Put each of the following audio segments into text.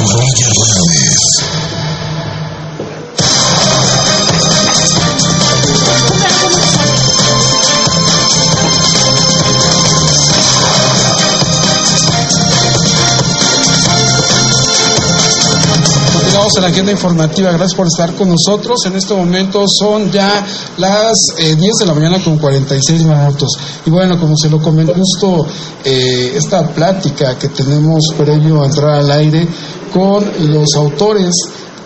Roger González. En la agenda informativa. Gracias por estar con nosotros. En este momento son ya las eh, 10 de la mañana con 46 minutos. Y bueno, como se lo comentó justo eh, esta plática que tenemos previo a entrar al aire con los autores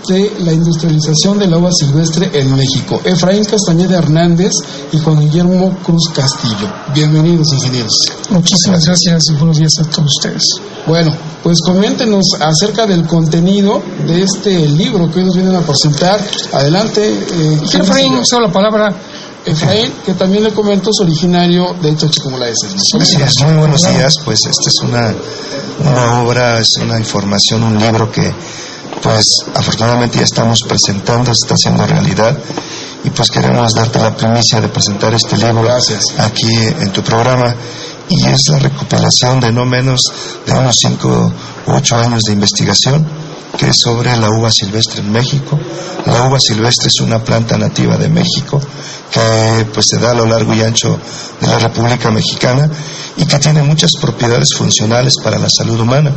de la industrialización de la uva silvestre en México, Efraín Castañeda Hernández y Juan Guillermo Cruz Castillo. Bienvenidos, ingenieros. Muchísimas gracias y buenos días a todos ustedes. Bueno, pues coméntenos acerca del contenido de este libro que hoy nos vienen a presentar. Adelante. Eh, ¿quién Efraín, la palabra Efraín, que también le comento, es originario de Xochicomulaeses. ¿no? Gracias, muy buenos días. Pues esta es una, una obra, es una información, un libro que pues afortunadamente ya estamos presentando, se está haciendo realidad y pues queremos darte la primicia de presentar este libro Gracias. aquí en tu programa y es la recopilación de no menos de unos 5 u 8 años de investigación que es sobre la uva silvestre en México. La uva silvestre es una planta nativa de México que pues se da a lo largo y ancho de la República Mexicana y que tiene muchas propiedades funcionales para la salud humana.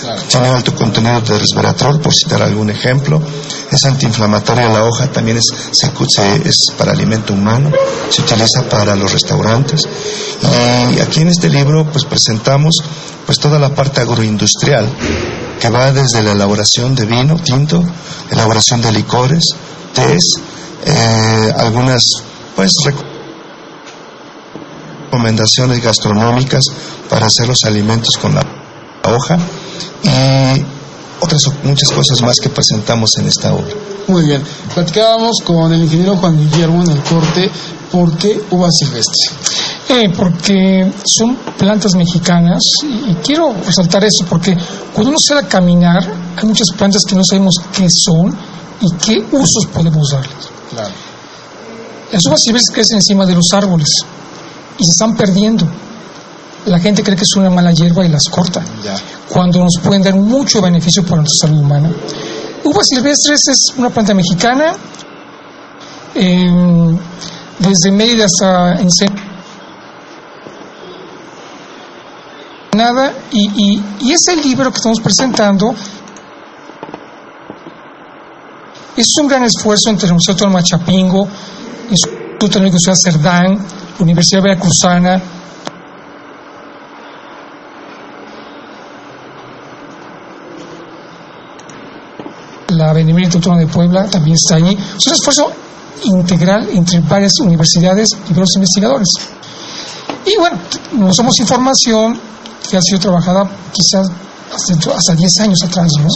Claro. Tiene alto contenido de resveratrol, por citar algún ejemplo. Es antiinflamatoria la hoja, también es, se, se- es para alimento humano, se utiliza para los restaurantes. Y aquí en este libro pues presentamos pues toda la parte agroindustrial que va desde la elaboración de vino tinto, elaboración de licores, tés, eh, algunas pues rec- recomendaciones gastronómicas para hacer los alimentos con la hoja y otras muchas cosas más que presentamos en esta obra. Muy bien. Platicábamos con el ingeniero Juan Guillermo en el corte. ¿Por qué uva silvestre? Eh, porque son plantas mexicanas y, y quiero resaltar eso porque cuando uno sale a caminar hay muchas plantas que no sabemos qué son y qué usos podemos darles. Claro. Las uvas silvestres crecen encima de los árboles y se están perdiendo. La gente cree que es una mala hierba y las corta, Ya. cuando nos pueden dar mucho beneficio para nuestra salud humana. Uvas silvestres es una planta mexicana, eh, desde Mérida hasta Ensenada, y, y, y ese libro que estamos presentando es un gran esfuerzo entre la Universidad Autónoma Chapingo, el Instituto Tecnológico de Ciudad Cerdán, la Universidad Veracruzana, la Benemérita Autónoma de Puebla también está allí. Es un esfuerzo integral entre varias universidades y varios investigadores. Y bueno, nos damos información que ha sido trabajada quizás hasta, hasta 10 años atrás, ¿no?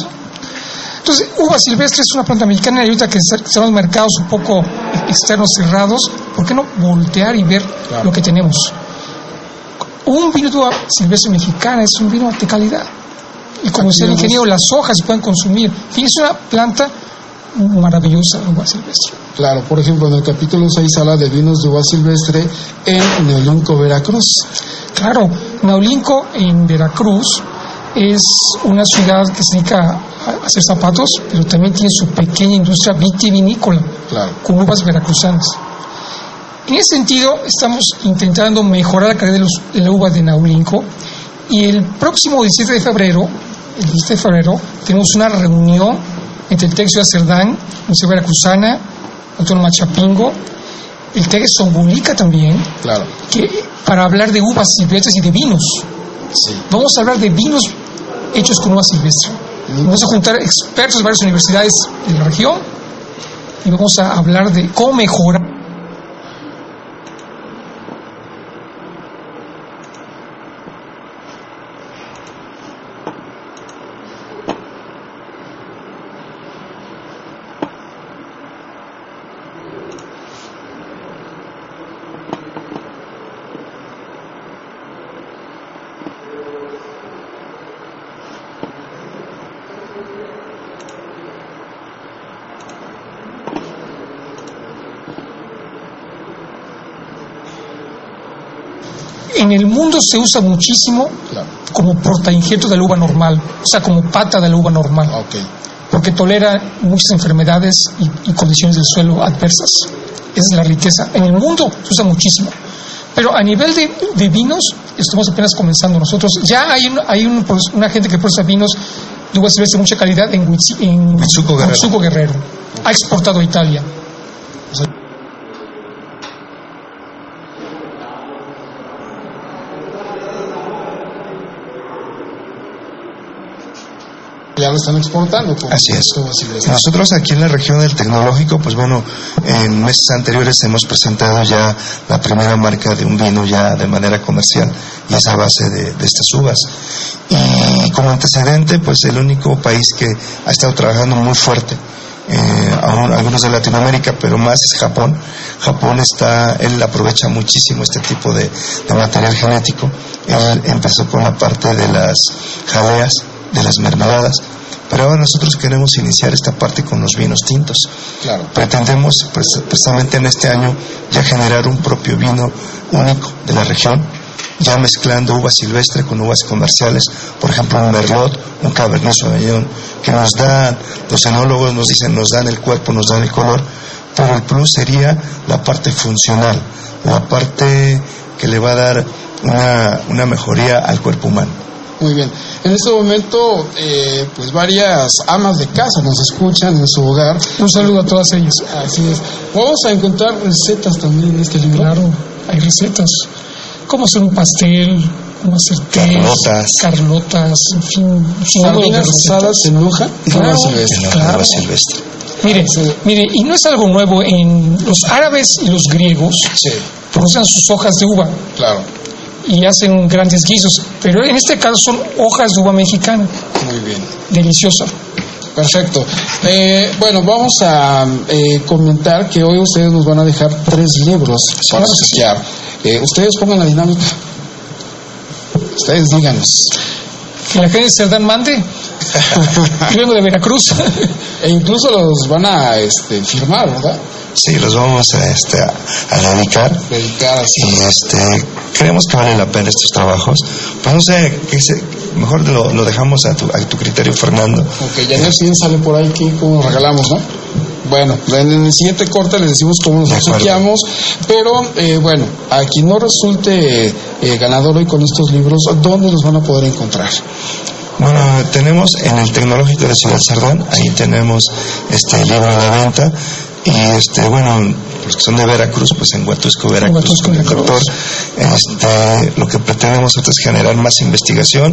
Entonces, uva silvestre es una planta mexicana y ahorita que están los mercados un poco externos cerrados, ¿por qué no voltear y ver Claro. lo que tenemos? Un vino de uva silvestre mexicana es un vino de calidad. Y como decía el ingeniero, las hojas se pueden consumir. Fin, es una planta maravillosa, la uva silvestre. Claro, por ejemplo, en el capítulo 6 habla de vinos de uva silvestre en Neolunco, Veracruz. Claro, Naulinco en Veracruz es una ciudad que se dedica a hacer zapatos, pero también tiene su pequeña industria vitivinícola Claro. con uvas veracruzanas. En ese sentido, estamos intentando mejorar la calidad de, los- de la uva de Naulinco y el próximo 17 de febrero, el 17 de febrero, tenemos una reunión entre el TEC Ciudad Cerdán, Universidad Veracruzana, Autónoma Chapingo, el TEC Zongolica también, Claro. que, para hablar de uvas silvestres y de vinos. Sí. Vamos a hablar de vinos hechos con uva silvestre. Vamos a juntar expertos de varias universidades de la región y vamos a hablar de cómo mejorar En el mundo se usa muchísimo Claro. como portainjerto de la uva normal, o sea, como pata de la uva normal. Ok. Porque tolera muchas enfermedades y, y condiciones del suelo adversas. Esa es la riqueza. En el mundo se usa muchísimo. Pero a nivel de, de vinos, estamos apenas comenzando nosotros. Ya hay, un, hay un, una gente que procesa vinos de uvas de mucha calidad en, Huitzi- en Huitzuco Guerrero. Huitzuco Guerrero. Ha exportado a Italia. Ya lo están exportando. como Así es. Nosotros aquí en la región del tecnológico, pues bueno, en meses anteriores hemos presentado ya la primera marca de un vino ya de manera comercial y es a base de, de estas uvas. Y como antecedente, pues el único país que ha estado trabajando muy fuerte, eh, aún algunos de Latinoamérica, pero más es Japón. Japón está, él aprovecha muchísimo este tipo de, de material genético. Él empezó con la parte de las jaleas, de las mermeladas, pero ahora nosotros queremos iniciar esta parte con los vinos tintos. Claro. Pretendemos pues, precisamente en este año ya generar un propio vino único de la región, ya mezclando uva silvestre con uvas comerciales, por ejemplo un merlot, un cabernet sauvignon, que nos dan, los enólogos nos dicen, nos dan el cuerpo, nos dan el color, pero el plus sería la parte funcional, la parte que le va a dar una, una mejoría al cuerpo humano. Muy bien. En este momento, eh, pues varias amas de casa nos escuchan en su hogar. Un saludo a todas ellas. Así es. Vamos a encontrar recetas también en este libro. Claro, hay recetas. Cómo hacer un pastel, cómo hacer té, Carlotas. carlotas, en fin. Sardinas rosadas en hoja y Claro. silvestre. Claro. silvestre. Mire, mire, y no es algo nuevo. En los árabes y los griegos Sí, producen sus hojas de uva claro. Y hacen grandes guisos, pero en este caso son hojas de uva mexicana, Muy bien. deliciosa. Perfecto. Eh, bueno, vamos a eh, comentar que hoy ustedes nos van a dejar tres libros para obsequiar. Eh, ustedes pongan la dinámica. Ustedes díganos. Que la gente de Cerdán mande. Vengo de Veracruz. E incluso los van a este, firmar, ¿verdad? Sí, los vamos a, este, a, a dedicar Dedicar así. y este, creemos que vale la pena estos trabajos. Pues no sé, que se- mejor lo, lo dejamos a tu, a tu criterio, Fernando. Ok, ya no sé si sale por ahí que cómo nos regalamos, ¿no? Bueno, en el siguiente corte les decimos cómo nos De obsequiamos, pero eh, bueno, a quien no resulte eh, ganador hoy con estos libros, ¿dónde los van a poder encontrar? Bueno, tenemos en el Tecnológico de Ciudad Sardán, ahí tenemos este libro a la venta. Y este, bueno, los que son de Veracruz, pues en Huatusco, Veracruz, con el doctor. Este, lo que pretendemos es generar más investigación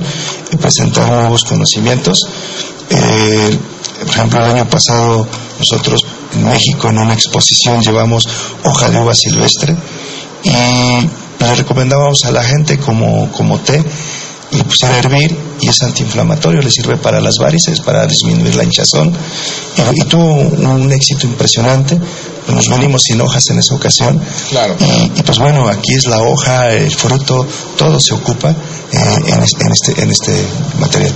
y presentar nuevos conocimientos. Eh, por ejemplo, el año pasado nosotros en México en una exposición llevamos hoja de uva silvestre y le recomendábamos a la gente como, como té le pusiera a hervir y es antiinflamatorio, le sirve para las varices, para disminuir la hinchazón y, y tuvo un éxito impresionante. Nos venimos sin hojas en esa ocasión Claro. y, y, pues bueno, aquí es la hoja, el fruto, todo se ocupa eh, en, este, en, este, en este material.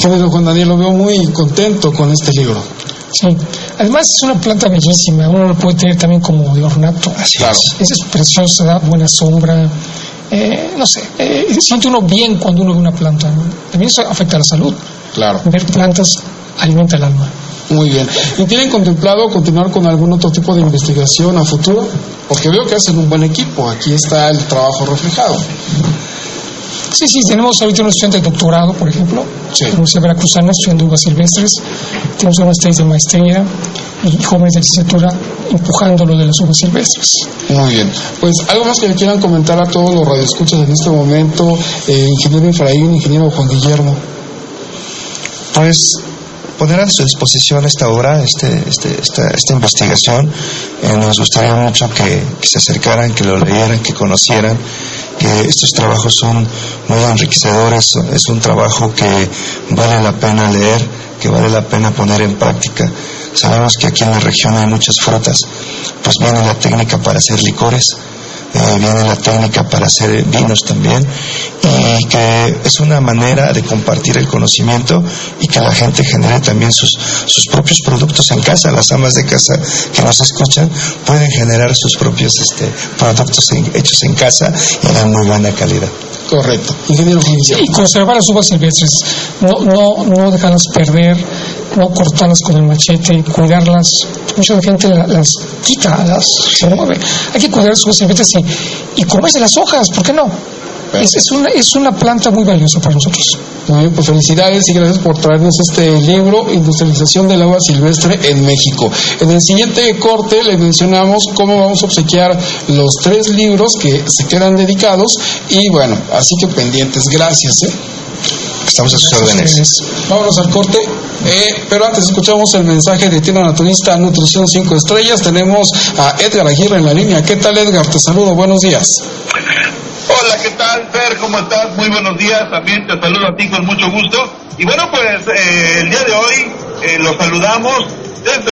Querido Juan Daniel, lo veo muy contento con este libro. Sí. Además es una planta bellísima, uno lo puede tener también como de ornato. Así Claro. es. Es preciosa, da buena sombra. Eh, no sé, eh, siente uno bien cuando uno ve una planta. También eso afecta a la salud. Claro. Ver plantas alimenta el alma. Muy bien. ¿Y tienen contemplado continuar con algún otro tipo de investigación a futuro? Porque veo que hacen un buen equipo. Aquí está el trabajo reflejado. Sí, sí, tenemos ahorita un estudiante de doctorado, por ejemplo, Sí. en la Universidad Veracruzana, estudiando uvas silvestres. Tenemos unas tesis de maestría y jóvenes de licenciatura empujando lo de las uvas silvestres. Muy bien. Pues algo más que le quieran comentar a todos los radioescuchas en este momento, eh, ingeniero Efraín, ingeniero Juan Guillermo. Pues poner a su disposición esta obra, este, este, esta, esta investigación. Eh, nos gustaría mucho que, se acercaran, que lo leyeran, que conocieran, que estos trabajos son muy enriquecedores, es un trabajo que vale la pena leer, que vale la pena poner en práctica. Sabemos que aquí en la región hay muchas frutas, pues viene la técnica para hacer licores, eh, viene la técnica para hacer vinos también, y que es una manera de compartir el conocimiento y que la gente genere también sus, sus propios productos en casa. Las amas de casa que nos escuchan pueden generar sus propios este, productos hechos en casa y de muy buena calidad. Correcto. Ingeniero Y conservar las uvas silvestres, no, no, no dejarlas perder, no cortarlas con el machete, cuidarlas. Mucha gente las quita, las remueve. Hay que cuidar sus silvestres y, y comerse las hojas, ¿por qué no? Es, es, una, es una planta muy valiosa para nosotros. Muy bien, pues felicidades y gracias por traernos este libro, Industrialización del agua silvestre en México. En el siguiente corte le mencionamos cómo vamos a obsequiar los tres libros que se quedan dedicados y bueno, así que pendientes. Gracias. ¿eh? Estamos a sus órdenes. Vámonos al corte. Eh, pero antes escuchamos el mensaje de tienda naturista Nutrición 5 Estrellas. Tenemos a Edgar Aguirre en la línea. ¿Qué tal, Edgar? Te saludo. Buenos días. Hola, ¿qué tal, Fer? ¿Cómo estás? Muy buenos días. También te saludo a ti con mucho gusto. Y bueno, pues eh, el día de hoy eh, los saludamos desde